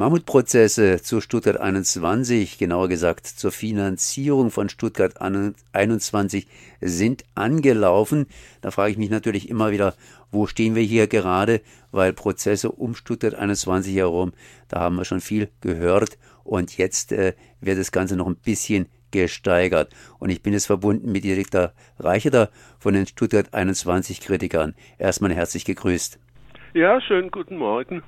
Mammutprozesse zu Stuttgart 21, genauer gesagt zur Finanzierung von Stuttgart 21, sind angelaufen. Da frage ich mich natürlich immer wieder, wo stehen wir hier gerade, weil Prozesse um Stuttgart 21 herum, da haben wir schon viel gehört und jetzt äh, wird das Ganze noch ein bisschen gesteigert. Und ich bin jetzt verbunden mit Direktor Reicheter von den Stuttgart 21 Kritikern. Erstmal herzlich gegrüßt. Ja, schönen guten Morgen.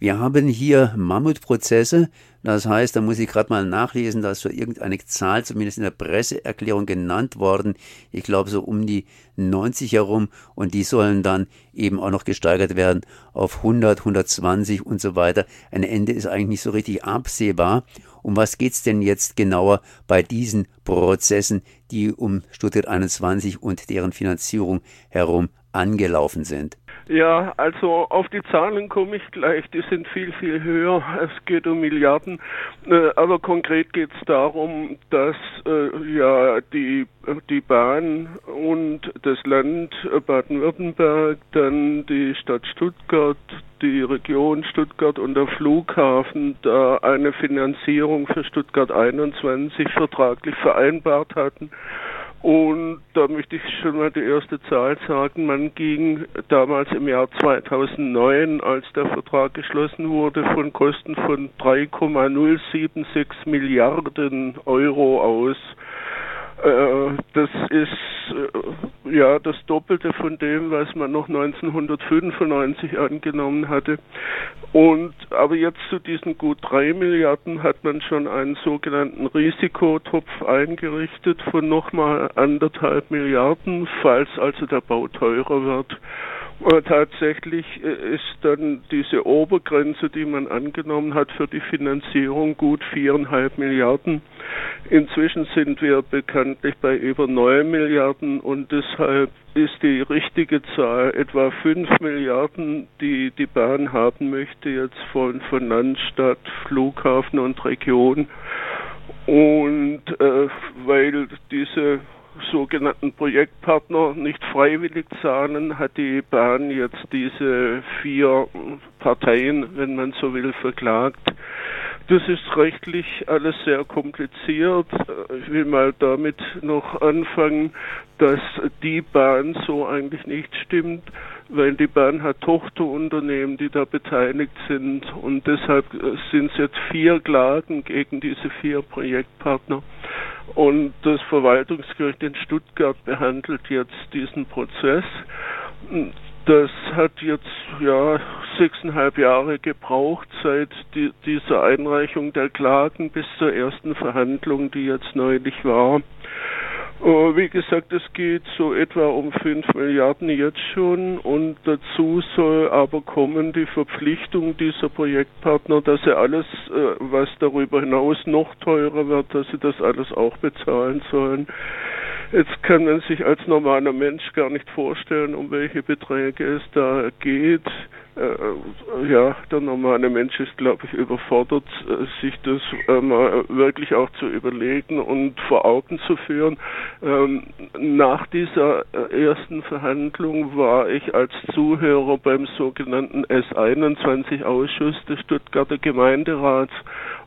Wir haben hier Mammutprozesse. Das heißt, da muss ich gerade mal nachlesen, da ist so irgendeine Zahl zumindest in der Presseerklärung genannt worden. Ich glaube so um die 90 herum und die sollen dann eben auch noch gesteigert werden auf 100, 120 und so weiter. Ein Ende ist eigentlich nicht so richtig absehbar. Um was geht's denn jetzt genauer bei diesen Prozessen, die um Stuttgart 21 und deren Finanzierung herum angelaufen sind? Ja, also auf die Zahlen komme ich gleich. Die sind viel, viel höher. Es geht um Milliarden. Äh, aber konkret geht es darum, dass äh, ja die, die Bahn und das Land Baden-Württemberg, dann die Stadt Stuttgart, die Region Stuttgart und der Flughafen da eine Finanzierung für Stuttgart 21 vertraglich vereinbart hatten. Und da möchte ich schon mal die erste Zahl sagen. Man ging damals im Jahr 2009, als der Vertrag geschlossen wurde, von Kosten von 3,076 Milliarden Euro aus. Äh, das ist äh, ja das Doppelte von dem, was man noch 1995 angenommen hatte. Und aber jetzt zu diesen gut drei Milliarden hat man schon einen sogenannten Risikotopf eingerichtet von nochmal anderthalb Milliarden, falls also der Bau teurer wird. Äh, tatsächlich äh, ist dann diese Obergrenze, die man angenommen hat für die Finanzierung, gut viereinhalb Milliarden. Inzwischen sind wir bekanntlich bei über neun Milliarden und deshalb ist die richtige Zahl etwa fünf Milliarden, die die Bahn haben möchte, jetzt von, von Land, Stadt, Flughafen und Region. Und äh, weil diese sogenannten Projektpartner nicht freiwillig zahlen, hat die Bahn jetzt diese vier Parteien, wenn man so will, verklagt. Das ist rechtlich alles sehr kompliziert. Ich will mal damit noch anfangen, dass die Bahn so eigentlich nicht stimmt, weil die Bahn hat Tochterunternehmen, die da beteiligt sind und deshalb sind es jetzt vier Klagen gegen diese vier Projektpartner. Und das Verwaltungsgericht in Stuttgart behandelt jetzt diesen Prozess. Das hat jetzt ja sechseinhalb Jahre gebraucht seit die, dieser Einreichung der Klagen bis zur ersten Verhandlung, die jetzt neulich war. Uh, wie gesagt, es geht so etwa um 5 Milliarden jetzt schon und dazu soll aber kommen die Verpflichtung dieser Projektpartner, dass sie alles, uh, was darüber hinaus noch teurer wird, dass sie das alles auch bezahlen sollen. Jetzt kann man sich als normaler Mensch gar nicht vorstellen, um welche Beträge es da geht. Äh, ja, der normale Mensch ist, glaube ich, überfordert, äh, sich das äh, mal wirklich auch zu überlegen und vor Augen zu führen. Ähm, nach dieser ersten Verhandlung war ich als Zuhörer beim sogenannten S21-Ausschuss des Stuttgarter Gemeinderats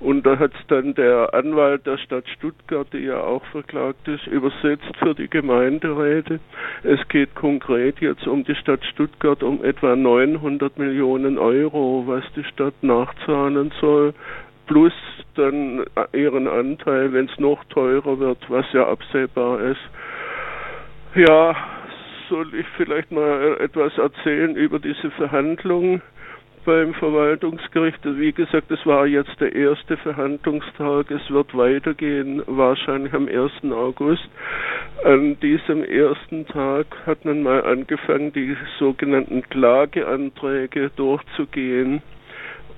und da hat dann der Anwalt der Stadt Stuttgart, die ja auch verklagt ist, übersetzt für die Gemeinderäte. Es geht konkret jetzt um die Stadt Stuttgart um etwa 900 Millionen Euro, was die Stadt nachzahlen soll, plus dann ihren Anteil, wenn es noch teurer wird, was ja absehbar ist. Ja, soll ich vielleicht mal etwas erzählen über diese Verhandlungen? Beim Verwaltungsgericht. Wie gesagt, es war jetzt der erste Verhandlungstag. Es wird weitergehen, wahrscheinlich am 1. August. An diesem ersten Tag hat man mal angefangen, die sogenannten Klageanträge durchzugehen.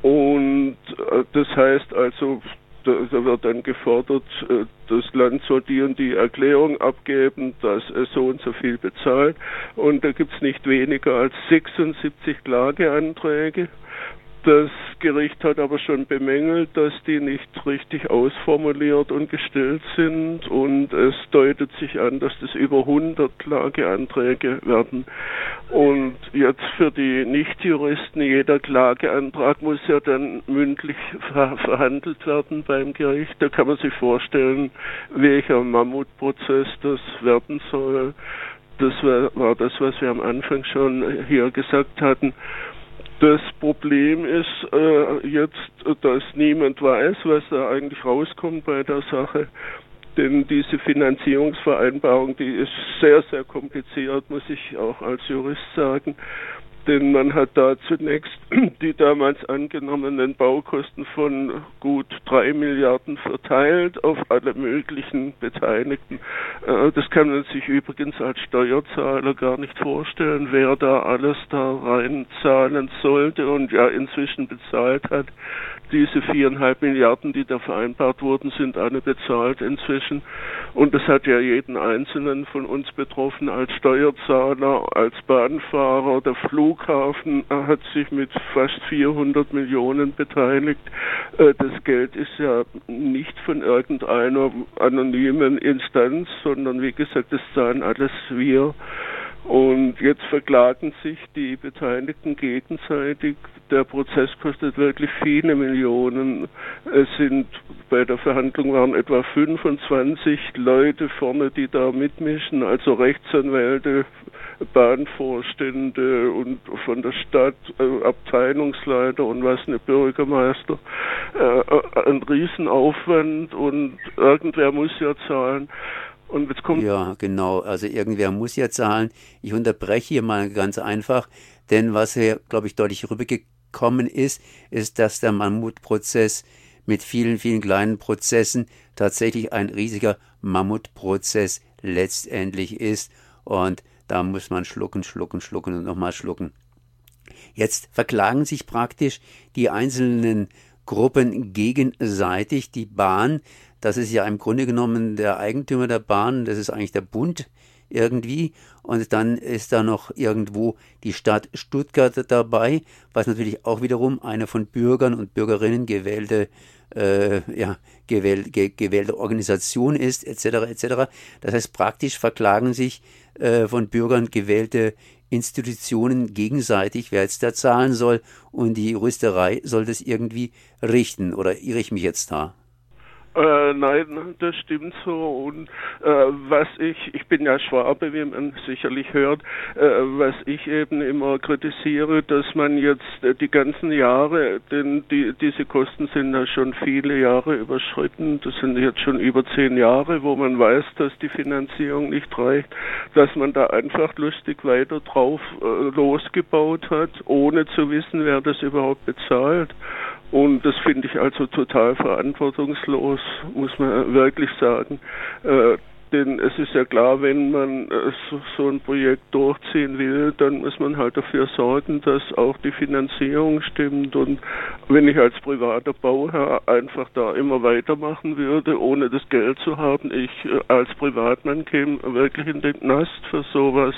Und äh, das heißt also, da, wird dann gefordert, äh, das Land soll die und die Erklärung abgeben, dass es so und so viel bezahlt. Und da gibt es nicht weniger als 76 Klageanträge. Das Gericht hat aber schon bemängelt, dass die nicht richtig ausformuliert und gestellt sind und es deutet sich an, dass das über 100 Klageanträge werden. Und jetzt für die Nichtjuristen, jeder Klageantrag muss ja dann mündlich ver verhandelt werden beim Gericht. Da kann man sich vorstellen, welcher Mammutprozess das werden soll. Das war, war das, was wir am Anfang schon hier gesagt hatten. Das Problem ist äh, jetzt, dass niemand weiß, was da eigentlich rauskommt bei der Sache. Denn diese Finanzierungsvereinbarung, die ist sehr, sehr kompliziert, muss ich auch als Jurist sagen denn man hat da zunächst die damals angenommenen Baukosten von gut drei Milliarden verteilt auf alle möglichen Beteiligten. Äh, das kann man sich übrigens als Steuerzahler gar nicht vorstellen, wer da alles da rein zahlen sollte und ja inzwischen bezahlt hat. Diese viereinhalb Milliarden, die da vereinbart wurden, sind alle bezahlt inzwischen. Und das hat ja jeden Einzelnen von uns betroffen als Steuerzahler, als Bahnfahrer. Der Flughafen hat sich mit fast 400 Millionen beteiligt. Äh, das Geld ist ja nicht von irgendeiner anonymen Instanz, sondern wie gesagt, das zahlen alles wir. Und jetzt verklagen sich die Beteiligten gegenseitig. Der Prozess kostet wirklich viele Millionen. Es sind bei der Verhandlung waren etwa 25 Leute vorne, die da mitmischen, also Rechtsanwälte, Bahnvorstände und von der Stadt äh, Abteilungsleiter und was eine Bürgermeister. Äh, ein Riesenaufwand und irgendwer muss ja zahlen. Und jetzt kommt ja, genau. Also irgendwer muss ja zahlen. Ich unterbreche hier mal ganz einfach, denn was hier, glaube ich, deutlich rübergekommen ist, ist, dass der Mammutprozess mit vielen, vielen kleinen Prozessen tatsächlich ein riesiger Mammutprozess letztendlich ist. Und da muss man schlucken, schlucken, schlucken und nochmal schlucken. Jetzt verklagen sich praktisch die einzelnen Gruppen gegenseitig. Die Bahn das ist ja im Grunde genommen der Eigentümer der Bahn, das ist eigentlich der Bund irgendwie. Und dann ist da noch irgendwo die Stadt Stuttgart dabei, was natürlich auch wiederum eine von Bürgern und Bürgerinnen gewählte äh, ja, gewähl, ge, gewählte Organisation ist, etc. etc. Das heißt, praktisch verklagen sich äh, von Bürgern gewählte Institutionen gegenseitig, wer jetzt da zahlen soll, und die Juristerei soll das irgendwie richten. Oder irre ich mich jetzt da? Äh, nein, das stimmt so. Und äh, was ich, ich bin ja Schwabe, wie man sicherlich hört, äh, was ich eben immer kritisiere, dass man jetzt äh, die ganzen Jahre, denn die, diese Kosten sind ja schon viele Jahre überschritten, das sind jetzt schon über zehn Jahre, wo man weiß, dass die Finanzierung nicht reicht, dass man da einfach lustig weiter drauf äh, losgebaut hat, ohne zu wissen, wer das überhaupt bezahlt. Und das finde ich also total verantwortungslos, muss man wirklich sagen. Äh, denn es ist ja klar, wenn man äh, so, ein Projekt durchziehen will, dann muss man halt dafür sorgen, dass auch die Finanzierung stimmt. Und wenn ich als privater Bauherr einfach da immer weitermachen würde, ohne das Geld zu haben, ich äh, als Privatmann käme wirklich in den Knast für sowas.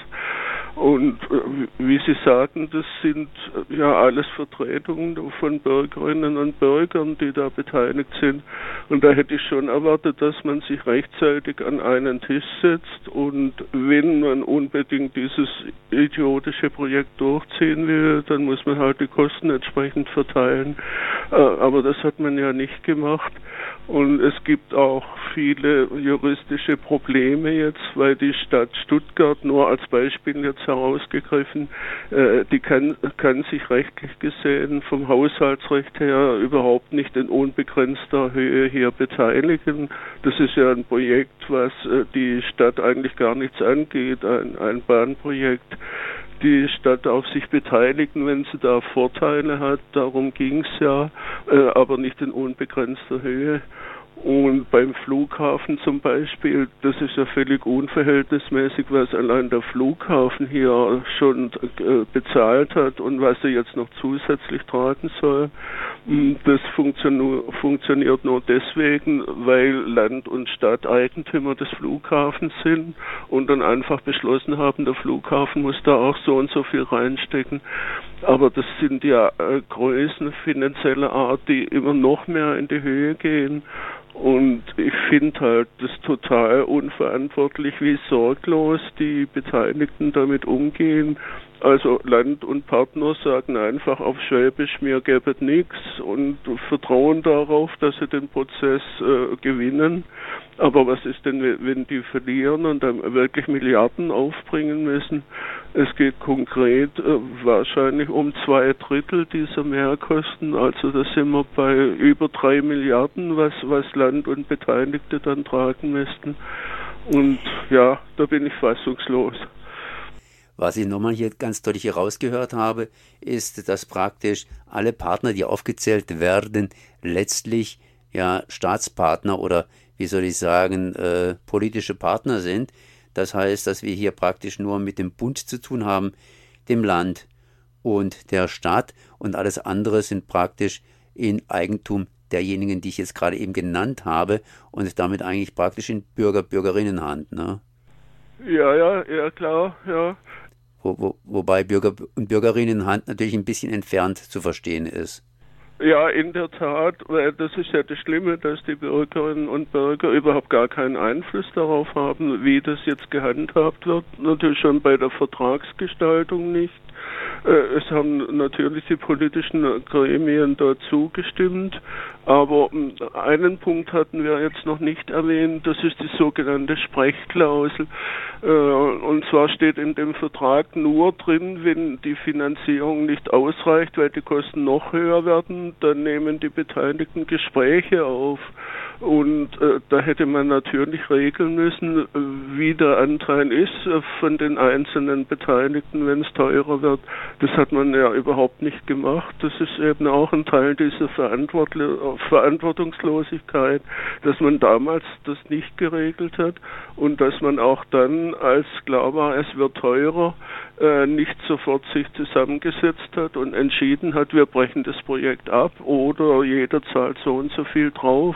Und äh, wie Sie sagen, das sind äh, ja alles Vertretungen von Bürgerinnen und Bürgern, die da beteiligt sind. Und da hätte ich schon erwartet, dass man sich rechtzeitig an einen Tisch setzt und wenn man unbedingt dieses idiotische Projekt durchziehen will, dann muss man halt die Kosten entsprechend verteilen. Äh, aber das hat man ja nicht gemacht. Und es gibt auch viele juristische Probleme jetzt, weil die Stadt Stuttgart nur als Beispiel jetzt herausgegriffen, äh, die kann, kann sich rechtlich gesehen vom Haushaltsrecht her überhaupt nicht in unbegrenzter Höhe hier beteiligen. Das ist ja ein Projekt, was äh, die Stadt eigentlich gar nichts angeht, ein, ein Bahnprojekt die Stadt auf sich beteiligen, wenn sie da Vorteile hat. Darum ging es ja, äh, aber nicht in unbegrenzter Höhe. Und beim Flughafen zum Beispiel, das ist ja völlig unverhältnismäßig, was allein der Flughafen hier schon äh, bezahlt hat und was er jetzt noch zusätzlich tragen soll. Hm, das funktioniert nur deswegen, weil Land und Stadt Eigentümer des Flughafens sind und dann einfach beschlossen haben, der Flughafen muss da auch so und so viel reinstecken. Aber das sind ja äh, Größen finanzieller Art, die immer noch mehr in die Höhe gehen. Und ich finde halt das total unverantwortlich, wie sorglos die Beteiligten damit umgehen. Also Land und Partner sagen einfach auf Schwäbisch, mir gäbe nichts und vertrauen darauf, dass sie den Prozess äh, gewinnen. Aber was ist denn, wenn die verlieren und dann wirklich Milliarden aufbringen müssen? Es geht konkret äh, wahrscheinlich um zwei Drittel dieser Mehrkosten. Also da sind wir bei über drei Milliarden, was, was Land und Beteiligte dann tragen müssten. Und ja, da bin ich fassungslos. Was ich nochmal hier ganz deutlich herausgehört habe, ist, dass praktisch alle Partner, die aufgezählt werden, letztlich ja Staatspartner oder wie soll ich sagen, äh, politische Partner sind. Das heißt, dass wir hier praktisch nur mit dem Bund zu tun haben, dem Land und der Stadt und alles andere sind praktisch in Eigentum derjenigen, die ich jetzt gerade eben genannt habe und damit eigentlich praktisch in Bürger, Bürgerinnenhand. Ne? Ja, ja, ja, klar, ja. Wo, wo, wobei Bürger und Bürgerinnenhand natürlich ein bisschen entfernt zu verstehen ist. Ja, in der Tat, weil das ist ja das Schlimme, dass die Bürgerinnen und Bürger überhaupt gar keinen Einfluss darauf haben, wie das jetzt gehandhabt wird. Natürlich schon bei der Vertragsgestaltung nicht. Äh, es haben natürlich die politischen Gremien dazu gestimmt, aber hm, einen Punkt hatten wir jetzt noch nicht erwähnt, das ist die sogenannte Sprechklausel. Äh, und zwar steht in dem Vertrag nur drin, wenn die Finanzierung nicht ausreicht, weil die Kosten noch höher werden, dann nehmen die Beteiligten Gespräche auf. Und äh, da hätte man natürlich regeln müssen, wie der Anteil ist äh, von den einzelnen Beteiligten, wenn es teurer wird. Das hat man ja überhaupt nicht gemacht. Das ist eben auch ein Teil dieser Verantwortungslosigkeit, dass man damals das nicht geregelt hat und dass man auch dann, als klar war, es wird teurer, äh, nicht sofort sich zusammengesetzt hat und entschieden hat, wir brechen das Projekt ab oder jeder zahlt so und so viel drauf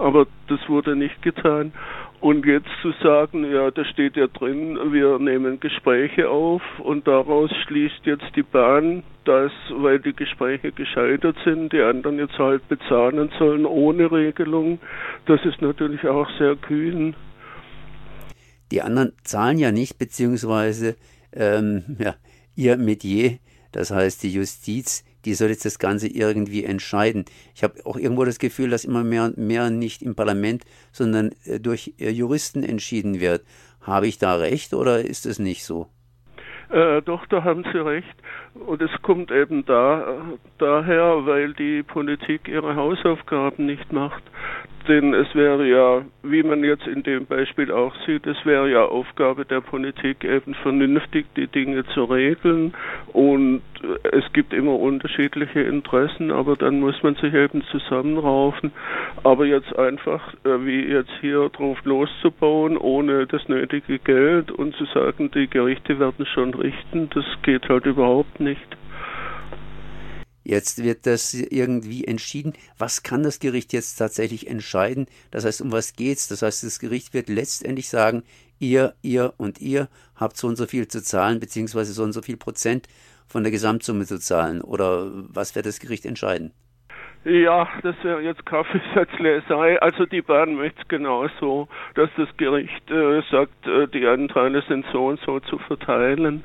aber das wurde nicht getan. Und jetzt zu sagen, ja, da steht ja drin, wir nehmen Gespräche auf und daraus schließt jetzt die Bahn, dass, weil die Gespräche gescheitert sind, die anderen jetzt halt bezahlen sollen ohne Regelung, das ist natürlich auch sehr kühn. Die anderen zahlen ja nicht, beziehungsweise ähm, ja, ihr Metier, das heißt die Justiz, die soll jetzt das Ganze irgendwie entscheiden. Ich habe auch irgendwo das Gefühl, dass immer mehr und mehr nicht im Parlament, sondern äh, durch äh, Juristen entschieden wird. Habe ich da recht oder ist es nicht so? Äh, doch, da haben Sie recht. Und es kommt eben da, daher, weil die Politik ihre Hausaufgaben nicht macht. Denn es wäre ja, wie man jetzt in dem Beispiel auch sieht, es wäre ja Aufgabe der Politik, eben vernünftig die Dinge zu regeln. Und es gibt immer unterschiedliche Interessen, aber dann muss man sich eben zusammenraufen. Aber jetzt einfach, äh, wie jetzt hier drauf loszubauen, ohne das nötige Geld und zu sagen, die Gerichte werden schon richten, das geht halt überhaupt nicht. Jetzt wird das irgendwie entschieden. Was kann das Gericht jetzt tatsächlich entscheiden? Das heißt, um was geht's? Das heißt, das Gericht wird letztendlich sagen, ihr, ihr und ihr habt so und so viel zu zahlen, beziehungsweise so und so viel Prozent von der Gesamtsumme zu zahlen. Oder was wird das Gericht entscheiden? Ja, das wäre jetzt Kaffeesatzleserei. Also die Bahn möchte genauso, dass das Gericht äh, sagt, äh, die Anteile sind so und so zu verteilen,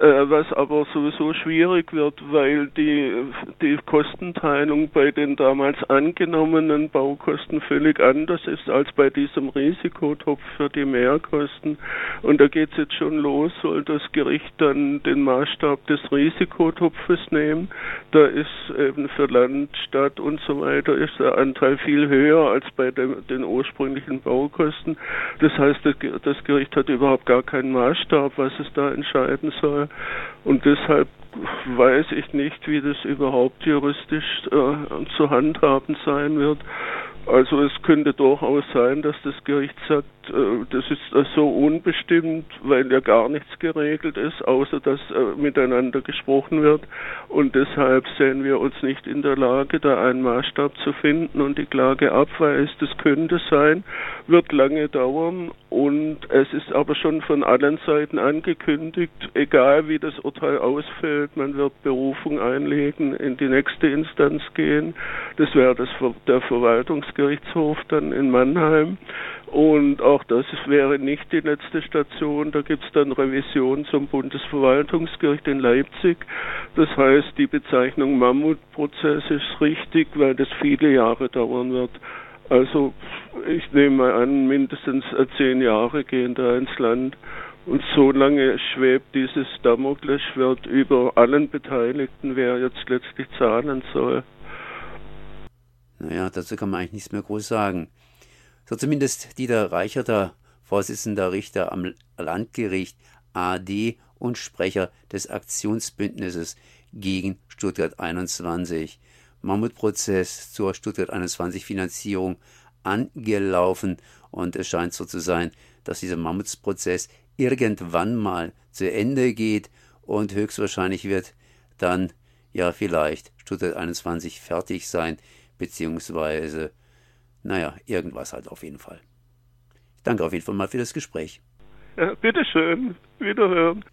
äh, was aber sowieso schwierig wird, weil die, die Kostenteilung bei den damals angenommenen Baukosten völlig anders ist als bei diesem Risikotopf für die Mehrkosten. Und da geht es jetzt schon los, soll das Gericht dann den Maßstab des Risikotopfes nehmen. Da ist eben für Land, Stadt und so weiter, ist der Anteil viel höher als bei dem, den ursprünglichen Baukosten. Das heißt, das Gericht hat überhaupt gar keinen Maßstab, was es da entscheiden soll. Und deshalb weiß ich nicht, wie das überhaupt juristisch äh, zu handhaben sein wird. Also es könnte durchaus sein, dass das Gericht sagt, äh, das ist so unbestimmt, weil ja gar nichts geregelt ist, außer dass äh, miteinander gesprochen wird. Und deshalb sehen wir uns nicht in der Lage, da einen Maßstab zu finden und die Klage abweist. Das könnte sein, wird lange dauern und es ist aber schon von allen Seiten angekündigt, egal wie das Urteil ausfällt, man wird Berufung einlegen, in die nächste Instanz gehen. Das wäre das, der Verwaltungsgerichtshof dann in Mannheim. Und auch das wäre nicht die letzte Station. Da gibt es dann Revision zum Bundesverwaltungsgericht in Leipzig. Das heißt, die Bezeichnung Mammutprozess ist richtig, weil das viele Jahre dauern wird. Also ich nehme an, mindestens zehn Jahre gehen da ins Land. Und so lange schwebt dieses Damoklesschwert über allen Beteiligten, wer jetzt letztlich zahlen soll. Naja, dazu kann man eigentlich nichts mehr groß sagen. So zumindest Dieter Reicherter, Vorsitzender Richter am Landgericht AD und Sprecher des Aktionsbündnisses gegen Stuttgart 21. Mammutprozess zur Stuttgart 21 Finanzierung angelaufen und es scheint so zu sein, dass dieser Mammutsprozess irgendwann mal zu Ende geht und höchstwahrscheinlich wird dann ja vielleicht Stuttgart 21 fertig sein, beziehungsweise naja, irgendwas halt auf jeden Fall. Ich danke auf jeden Fall mal für das Gespräch. Ja, bitteschön, wiederhören.